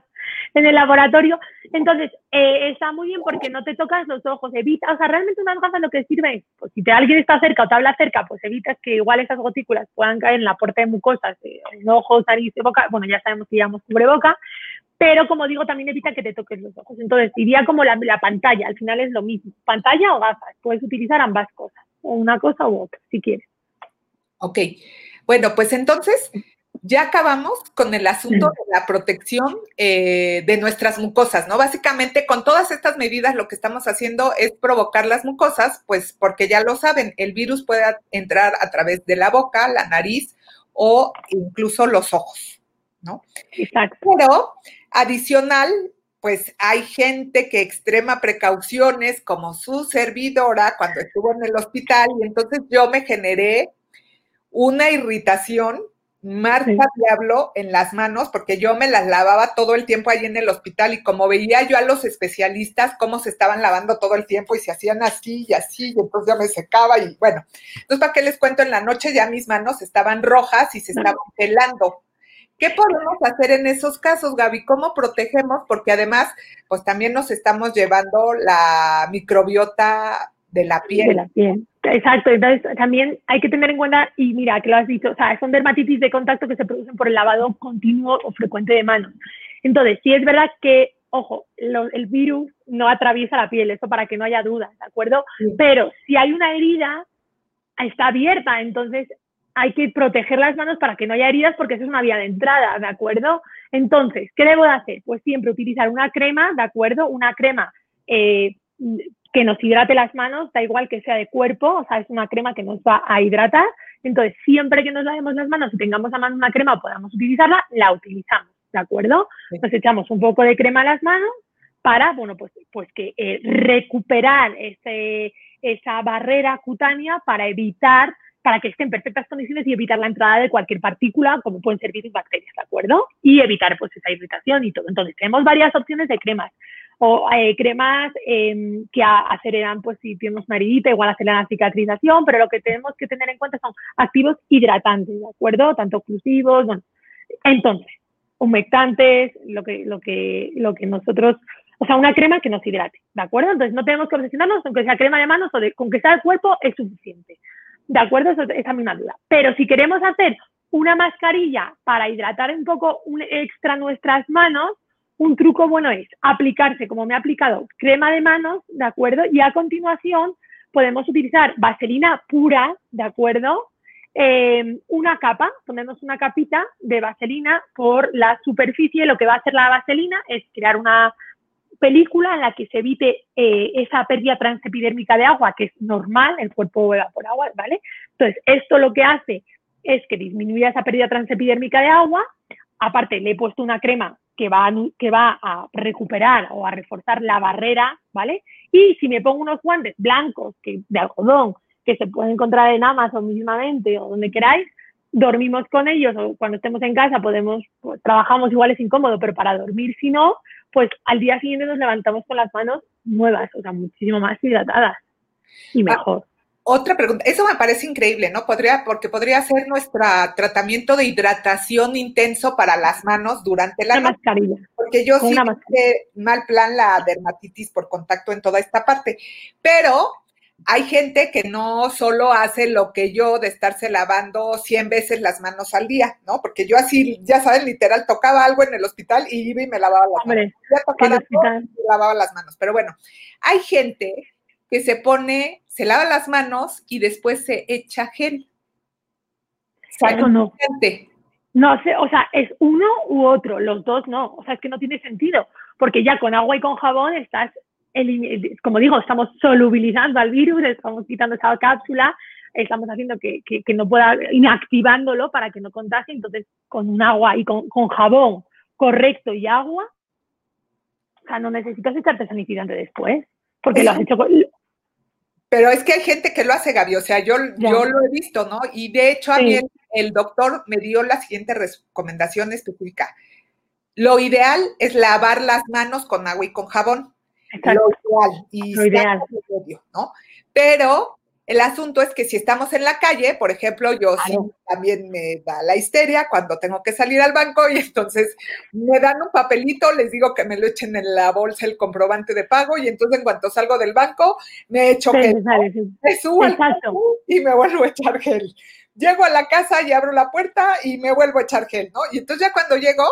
en el laboratorio. Entonces, eh, está muy bien porque no te tocas los ojos, evita, o sea, realmente unas gafas lo que sirve, pues si te, alguien está cerca o te habla cerca, pues evitas que igual esas gotículas puedan caer en la puerta de mucosas, en ojos, nariz boca. Bueno, ya sabemos que llevamos cubreboca, pero como digo, también evita que te toques los ojos. Entonces, iría como la, la pantalla, al final es lo mismo, pantalla o gafas, puedes utilizar ambas cosas, o una cosa u otra, si quieres. Ok, bueno, pues entonces ya acabamos con el asunto de la protección eh, de nuestras mucosas, ¿no? Básicamente con todas estas medidas lo que estamos haciendo es provocar las mucosas, pues porque ya lo saben, el virus puede entrar a través de la boca, la nariz o incluso los ojos, ¿no? Exacto. Pero adicional, pues hay gente que extrema precauciones como su servidora cuando estuvo en el hospital y entonces yo me generé una irritación marca diablo en las manos, porque yo me las lavaba todo el tiempo ahí en el hospital y como veía yo a los especialistas cómo se estaban lavando todo el tiempo y se hacían así y así, y entonces ya me secaba y bueno, entonces para qué les cuento, en la noche ya mis manos estaban rojas y se estaban pelando. ¿Qué podemos hacer en esos casos, Gaby? ¿Cómo protegemos? Porque además, pues también nos estamos llevando la microbiota de la piel. De la piel. Exacto, entonces también hay que tener en cuenta, y mira, que lo has dicho, o sea, son dermatitis de contacto que se producen por el lavado continuo o frecuente de manos. Entonces, sí es verdad que, ojo, el virus no atraviesa la piel, eso para que no haya dudas, ¿de acuerdo? Pero si hay una herida, está abierta, entonces hay que proteger las manos para que no haya heridas porque esa es una vía de entrada, ¿de acuerdo? Entonces, ¿qué debo de hacer? Pues siempre utilizar una crema, ¿de acuerdo? Una crema eh, que nos hidrate las manos, da igual que sea de cuerpo, o sea, es una crema que nos va a hidratar. Entonces, siempre que nos lavemos las manos y tengamos a mano una crema o podamos utilizarla, la utilizamos, ¿de acuerdo? Nos echamos un poco de crema a las manos para, bueno, pues, pues que eh, recuperar ese, esa barrera cutánea para evitar para que esté en perfectas condiciones y evitar la entrada de cualquier partícula, como pueden ser virus, bacterias, ¿de acuerdo? Y evitar pues esa irritación y todo. Entonces, tenemos varias opciones de cremas o eh, cremas em, que aceleran, pues si tenemos una heridita, igual aceleran la cicatrización, pero lo que tenemos que tener en cuenta son activos hidratantes, ¿de acuerdo? Tanto oclusivos, bueno. Entonces, humectantes, lo que, lo que, lo que nosotros, o sea, una crema que nos hidrate, ¿de acuerdo? Entonces no tenemos que obsesionarnos con que sea crema de manos o con que sea el cuerpo es suficiente, ¿de acuerdo? Esa es mi duda. Pero si queremos hacer una mascarilla para hidratar un poco un extra nuestras manos, un truco bueno es aplicarse, como me ha aplicado, crema de manos, ¿de acuerdo? Y a continuación podemos utilizar vaselina pura, ¿de acuerdo? Eh, una capa, ponemos una capita de vaselina por la superficie. Lo que va a hacer la vaselina es crear una película en la que se evite eh, esa pérdida transepidérmica de agua, que es normal, el cuerpo beba por agua, ¿vale? Entonces, esto lo que hace es que disminuya esa pérdida transepidérmica de agua. Aparte, le he puesto una crema que va, que va a recuperar o a reforzar la barrera, ¿vale? Y si me pongo unos guantes blancos que, de algodón que se pueden encontrar en Amazon mismamente o donde queráis, dormimos con ellos o cuando estemos en casa podemos, pues, trabajamos igual es incómodo, pero para dormir si no, pues al día siguiente nos levantamos con las manos nuevas, o sea, muchísimo más hidratadas y ah, mejor. Otra pregunta, eso me parece increíble, ¿no? Podría, porque podría ser nuestro tratamiento de hidratación intenso para las manos durante la mascarilla. Porque yo sí mal plan la dermatitis por contacto en toda esta parte. Pero hay gente que no solo hace lo que yo de estarse lavando 100 veces las manos al día, ¿no? Porque yo así, ya saben, literal, tocaba algo en el hospital y iba y me lavaba las manos. Ya tocaba y me lavaba las manos. Pero bueno, hay gente que se pone, se lava las manos y después se echa gel. Eso no. No sé, o sea, es uno u otro, los dos no, o sea, es que no tiene sentido, porque ya con agua y con jabón estás, como digo, estamos solubilizando al virus, estamos quitando esa cápsula, estamos haciendo que, que, no pueda, inactivándolo para que no contagie, entonces con un agua y con, con jabón correcto y agua, o sea, no necesitas echarte sanitizante después, porque lo has hecho con, pero es que hay gente que lo hace, Gaby, o sea, yo, yo lo he visto, ¿no? Y de hecho a mí el, doctor me dio la siguiente recomendación específica. Lo ideal es lavar las manos con agua y con jabón. Lo ideal. Y lo ideal. ¿no? Pero el asunto es que si estamos en la calle, por ejemplo, yo sí también me da la histeria cuando tengo que salir al banco y entonces me dan un papelito, les digo que me lo echen en la bolsa el comprobante de pago y entonces en cuanto salgo del banco me echo gel, me subo y me vuelvo a echar gel llego a la casa y abro la puerta y me vuelvo a echar gel, ¿no? Y entonces ya cuando llego,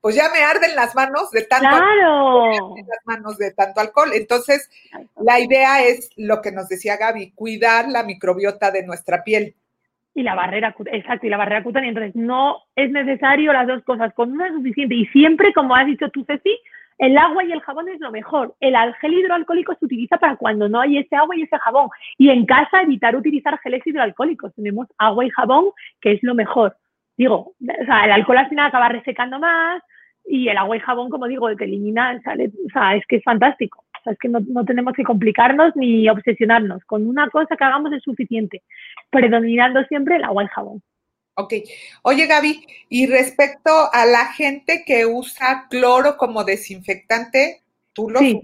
pues ya me arden las manos de tanto claro. las manos de tanto alcohol. Entonces, la idea es lo que nos decía Gaby, cuidar la microbiota de nuestra piel. Y la barrera, exacto, y la barrera cutánea. Entonces, no es necesario las dos cosas, con una es suficiente. Y siempre, como has dicho tú, Ceci, el agua y el jabón es lo mejor. El gel hidroalcohólico se utiliza para cuando no hay ese agua y ese jabón. Y en casa evitar utilizar geles hidroalcohólicos. Tenemos agua y jabón, que es lo mejor. Digo, o sea, el alcohol al final acaba resecando más y el agua y jabón, como digo, te elimina, sale, o sea, es que es fantástico. O sea, es que no, no tenemos que complicarnos ni obsesionarnos. Con una cosa que hagamos es suficiente, predominando siempre el agua y jabón. Ok. Oye, Gaby, y respecto a la gente que usa cloro como desinfectante, ¿tú lo sí.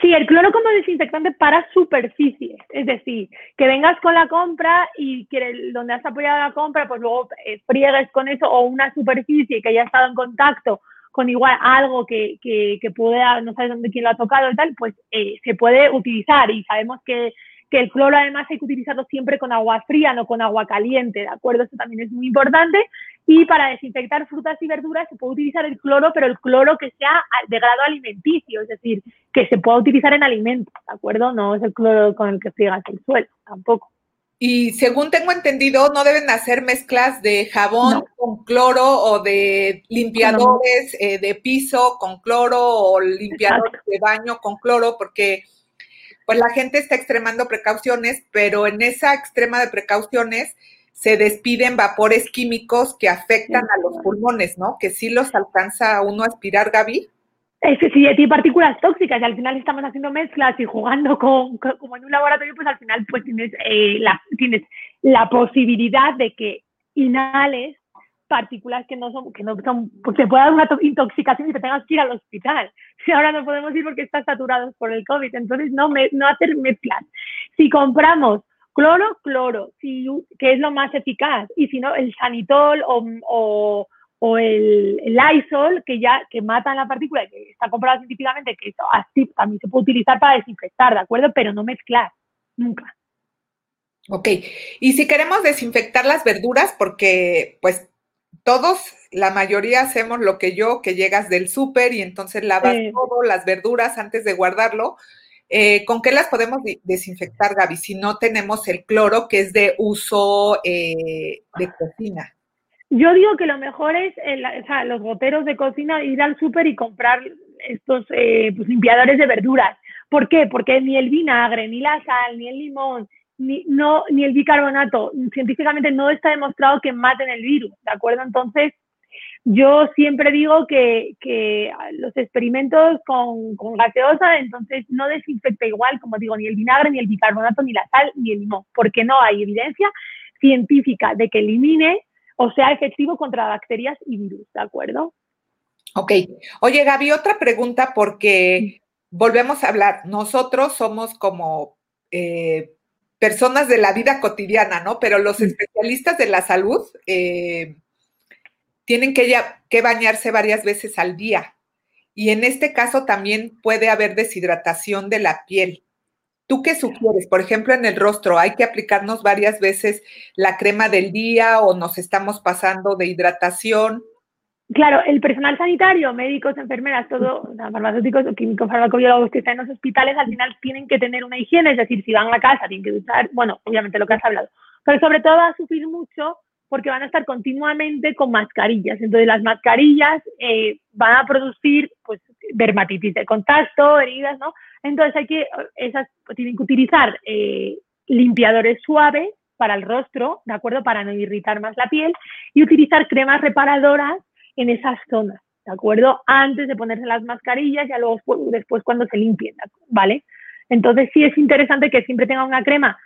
Sí, el cloro como desinfectante para superficies, es decir, que vengas con la compra y que donde has apoyado la compra, pues luego eh, friegues con eso o una superficie que haya estado en contacto con igual algo que, que, que pueda, no sabes dónde quién lo ha tocado y tal, pues eh, se puede utilizar y sabemos que que el cloro además hay que utilizarlo siempre con agua fría, no con agua caliente, ¿de acuerdo? Eso también es muy importante. Y para desinfectar frutas y verduras se puede utilizar el cloro, pero el cloro que sea de grado alimenticio, es decir, que se pueda utilizar en alimentos, ¿de acuerdo? No es el cloro con el que friegas el suelo, tampoco. Y según tengo entendido, no deben hacer mezclas de jabón con cloro o de limpiadores eh, de piso con cloro o limpiadores de baño con cloro, porque pues la gente está extremando precauciones, pero en esa extrema de precauciones se despiden vapores químicos que afectan a los pulmones, ¿no? Que sí los alcanza uno a aspirar, Gaby. Es que sí, tiene partículas tóxicas y al final estamos haciendo mezclas y jugando con, como en un laboratorio, pues al final pues tienes, eh, la, tienes la posibilidad de que inhales partículas que no son, que no son, pues te puede dar una intoxicación y te tengas que ir al hospital. Si ahora no podemos ir porque están saturados por el COVID, entonces no, me, no hacer mezclas. Si compramos cloro, cloro, si, que es lo más eficaz, y si no, el sanitol o, o, o el, el, Lysol, que ya que matan la partícula, que está comprobado científicamente que eso así también se puede utilizar para desinfectar, ¿de acuerdo? Pero no mezclar, nunca. Ok, y si queremos desinfectar las verduras, porque pues todos, la mayoría hacemos lo que yo, que llegas del súper y entonces lavas todo, las verduras antes de guardarlo. Eh, ¿Con qué las podemos desinfectar, Gaby? Si no tenemos el cloro, que es de uso eh, de cocina. Yo digo que lo mejor es o sea, los boteros de cocina, ir al súper y comprar estos eh, pues, limpiadores de verduras. ¿Por qué? Porque ni el vinagre, ni la sal, ni el limón, ni, no, ni el bicarbonato científicamente no está demostrado que maten el virus, ¿de acuerdo? Entonces, yo siempre digo que, que los experimentos con, con, gaseosa, entonces no desinfecta igual, como digo, ni el vinagre, ni el bicarbonato, ni la sal, ni el limón, porque no hay evidencia científica de que elimine o sea efectivo contra bacterias y virus, ¿de acuerdo? Ok. Oye, Gaby, otra pregunta porque volvemos a hablar. Nosotros somos como eh, personas de la vida cotidiana, ¿no? Pero los especialistas de la salud eh, tienen que, ya, que bañarse varias veces al día. Y en este caso también puede haber deshidratación de la piel. ¿Tú qué sugieres? Por ejemplo, en el rostro, ¿hay que aplicarnos varias veces la crema del día o nos estamos pasando de hidratación? Claro, el personal sanitario, médicos, enfermeras, todo, farmacéuticos químicos, farmacobiólogos que están en los hospitales, al final tienen que tener una higiene, es decir, si van a casa, tienen que usar, bueno, obviamente lo que has hablado, pero sobre todo va a sufrir mucho porque van a estar continuamente con mascarillas. Entonces, las mascarillas eh, van a producir, pues, dermatitis de contacto, heridas, ¿no? Entonces, hay que, esas, tienen que utilizar eh, limpiadores suaves para el rostro, ¿de acuerdo? Para no irritar más la piel y utilizar cremas reparadoras en esas zonas, ¿de acuerdo? Antes de ponerse las mascarillas, ya luego después cuando se limpien, ¿vale? Entonces sí es interesante que siempre tenga una crema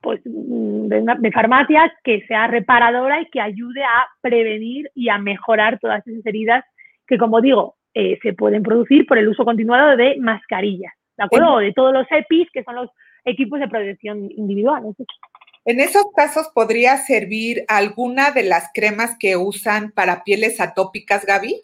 pues, mm, de, farmacias que sea reparadora y que ayude a prevenir y a mejorar todas esas heridas que, como digo, eh, se pueden producir por el uso continuado de mascarillas, ¿de acuerdo? O de todos los EPIs, que son los equipos de protección individual. En esos casos, ¿podría servir alguna de las cremas que usan para pieles atópicas, Gaby?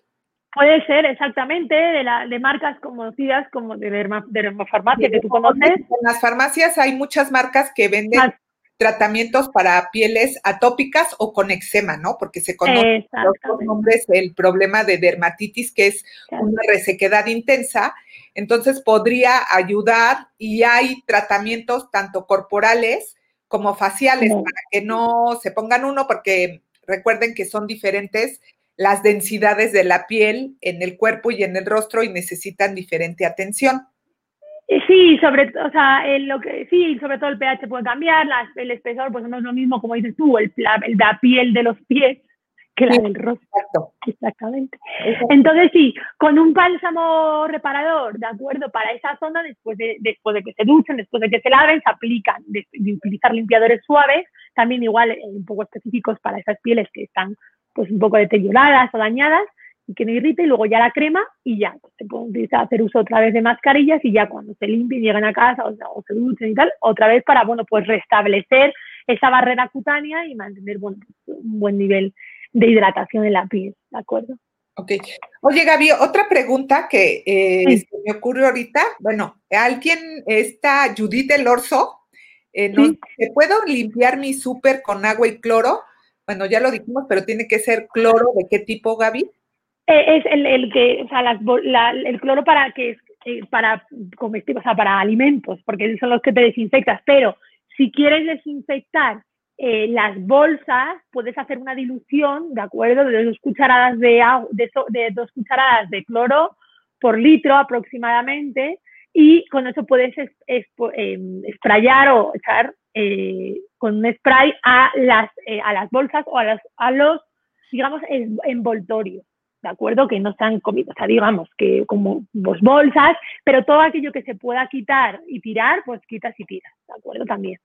Puede ser, exactamente, de, la, de marcas conocidas como de, dermofarmacia que tú conoces. En las farmacias hay muchas marcas que venden tratamientos para pieles atópicas o con eczema, ¿no? Porque se conoce los nombres el problema de dermatitis, que es una resequedad intensa. Entonces podría ayudar y hay tratamientos tanto corporales como faciales, para que no se pongan uno, porque recuerden que son diferentes las densidades de la piel en el cuerpo y en el rostro y necesitan diferente atención. Sí, sobre, o sea, lo que, sí, sobre todo el pH puede cambiar, el espesor pues no es lo mismo como dices tú, el, la, la piel de los pies que la del rostro. Exactamente. Entonces sí, con un bálsamo reparador, de acuerdo, para esa zona, después de, después de que se duchen, después de que se laven, se aplican, de, utilizar limpiadores suaves, también igual un poco específicos para esas pieles que están pues un poco deterioradas o dañadas y que no irrite y luego ya la crema y ya pues, se puede utilizar, hacer uso otra vez de mascarillas y ya cuando se limpien, llegan a casa o, se duchen y tal, otra vez para, bueno, pues restablecer esa barrera cutánea y mantener, bueno, pues, un buen nivel de hidratación en la piel, ¿de acuerdo? Ok. Oye, Gaby, otra pregunta que eh, me ocurre ahorita. Bueno, alguien, esta Judith del Orso, eh, puedo limpiar mi súper con agua y cloro? Bueno, ya lo dijimos, pero tiene que ser cloro. ¿De qué tipo, Gaby? Eh, es el, el, que, o sea, el cloro para que eh, para comestibles, o sea, para alimentos, porque son los que te desinfectas. Pero si quieres desinfectar eh, las bolsas, puedes hacer una dilución, ¿de acuerdo? De dos cucharadas de, de, de dos cucharadas de cloro por litro aproximadamente, y con eso puedes es, sprayar o echar con un spray a las, a las bolsas o a, las, a los, digamos, envoltorios. ¿de acuerdo? Que no sean comidas, o sea, digamos, que como pues, bolsas, pero todo aquello que se pueda quitar y tirar, pues quitas y tiras, ¿de acuerdo? También.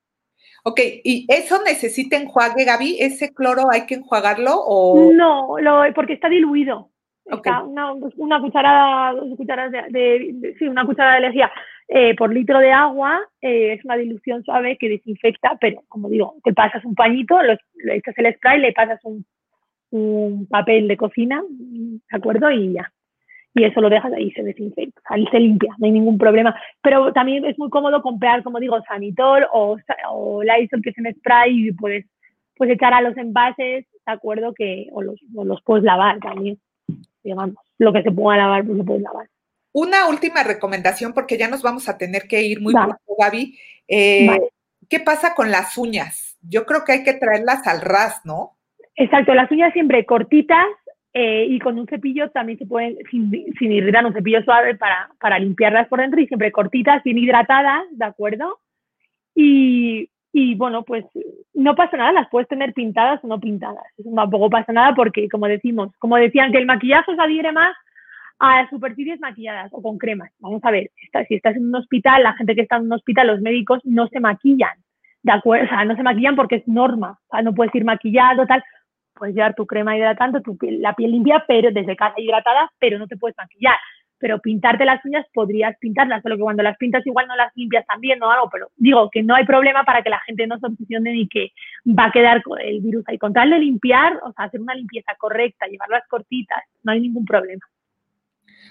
Ok, ¿y eso necesita enjuague, Gaby? ¿Ese cloro hay que enjuagarlo o...? No, lo, porque está diluido. una, cucharada, dos cucharadas de, sí, una cucharada de lejía eh, por litro de agua eh, es una dilución suave que desinfecta, pero como digo, te pasas un pañito, lo, lo echas el spray, le pasas un un papel de cocina, ¿de acuerdo? Y ya. Y eso lo dejas ahí, se desinfecta, ahí se limpia, no hay ningún problema. Pero también es muy cómodo comprar, como digo, Sanitol o, o Lysol, que es en spray, y puedes, pues echar a los envases, ¿de acuerdo? Que, o, los, los puedes lavar también, digamos. Lo que se pueda lavar, pues lo puedes lavar. Una última recomendación, porque ya nos vamos a tener que ir muy pronto, Gaby. Eh, ¿Qué pasa con las uñas? Yo creo que hay que traerlas al ras, ¿no? Exacto, las uñas siempre cortitas eh, y con un cepillo también se pueden, sin, sin irritar, un cepillo suave para, para, limpiarlas por dentro y siempre cortitas, bien hidratadas, ¿de acuerdo? Y, y, bueno, pues no pasa nada, las puedes tener pintadas o no pintadas. Eso tampoco pasa nada porque, como decimos, como decían, que el maquillaje se adhiere más a superficies maquilladas o con cremas. Vamos a ver, si estás en un hospital, la gente que está en un hospital, los médicos no se maquillan, ¿de acuerdo? O sea, no se maquillan porque es norma, o sea, no puedes ir maquillado, tal puedes llevar tu crema hidratante, tu la piel limpia, pero desde casa hidratada, pero no te puedes maquillar. Pero pintarte las uñas podrías pintarlas, solo que cuando las pintas igual no las limpias también o algo, pero digo que no hay problema para que la gente no se obsesione ni que va a quedar el virus ahí. Con tal de limpiar, o sea, hacer una limpieza correcta, llevarlas cortitas, no hay ningún problema.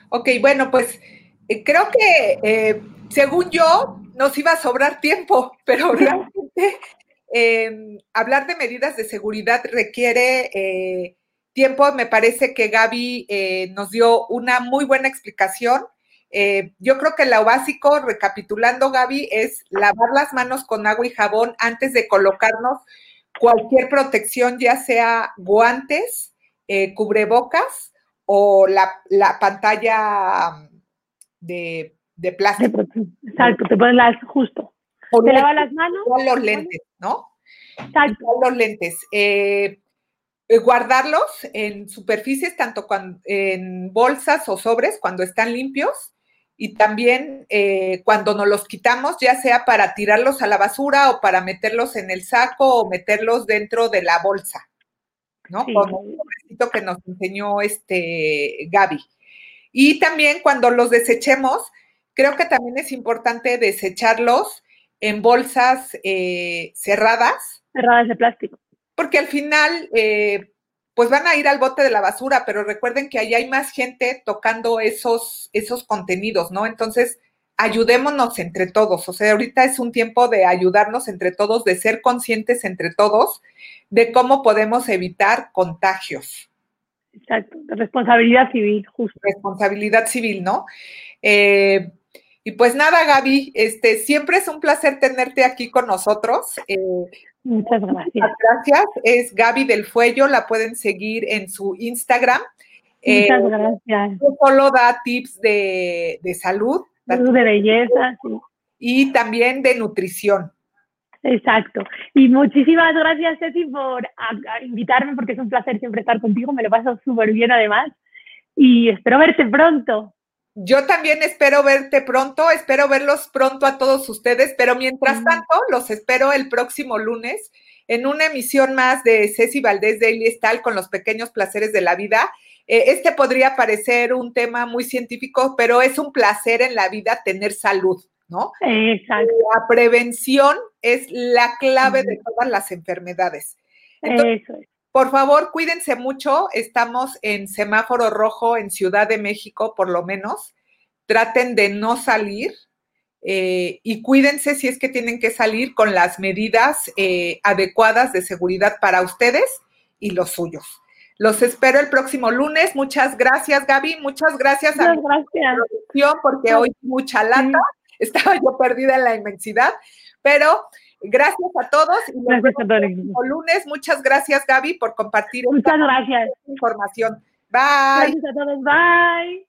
Ok, bueno, pues eh, creo que eh, según yo nos iba a sobrar tiempo, pero realmente Em, hablar de medidas de seguridad requiere eh, tiempo. Me parece que Gaby eh, nos dio una muy buena explicación. Eh, yo creo que lo básico, recapitulando, Gaby, es lavar las manos con agua y jabón antes de colocarnos cualquier protección, ya sea guantes, cubrebocas o la, pantalla de, plástico. Exacto, te pones las justo. O te lavas las manos. O los lentes, ¿no? Los lentes. Eh, eh, guardarlos en superficies, tanto en bolsas o sobres, cuando están limpios. Y también eh, cuando nos los quitamos, ya sea para tirarlos a la basura o para meterlos en el saco o meterlos dentro de la bolsa, ¿no? Como un que nos enseñó este Gaby. Y también cuando los desechemos, creo que también es importante desecharlos en bolsas cerradas cerradas de plástico. Porque al final, eh, pues van a ir al bote de la basura, pero recuerden que ahí hay más gente tocando esos, esos contenidos, ¿no? Entonces, ayudémonos entre todos. O sea, ahorita es un tiempo de ayudarnos entre todos, de ser conscientes entre todos de cómo podemos evitar contagios. Exacto, responsabilidad civil, justo. Responsabilidad civil, ¿no? Eh, y pues nada, Gaby, este, siempre es un placer tenerte aquí con nosotros. Eh, Muchas gracias. Muchas gracias. Es Gaby del Fuello, la pueden seguir en su Instagram. Muchas eh, gracias. Solo da tips de, salud. Salud de belleza, sí. Y también de nutrición. Exacto. Y muchísimas gracias, Ceci, por invitarme, porque es un placer siempre estar contigo. Me lo paso súper bien además. Y espero verte pronto. Yo también espero verte pronto, espero verlos pronto a todos ustedes, pero mientras tanto, los espero el próximo lunes en una emisión más de Ceci Valdés Daily Style con los pequeños placeres de la vida. Eh, este podría parecer un tema muy científico, pero es un placer en la vida tener salud, ¿no? Exacto. La prevención es la clave de todas las enfermedades. Entonces, Eso es. Por favor, cuídense mucho. Estamos en semáforo rojo en Ciudad de México, por lo menos. Traten de no salir eh, y cuídense si es que tienen que salir con las medidas eh, adecuadas de seguridad para ustedes y los suyos. Los espero el próximo lunes. Muchas gracias, Gaby. Muchas gracias a la producción porque hoy mucha lata. Estaba yo perdida en la inmensidad, pero Gracias a todos. Y gracias a todos. El lunes, muchas gracias, Gaby, por compartir muchas gracias. información. Bye. Gracias a todos. Bye.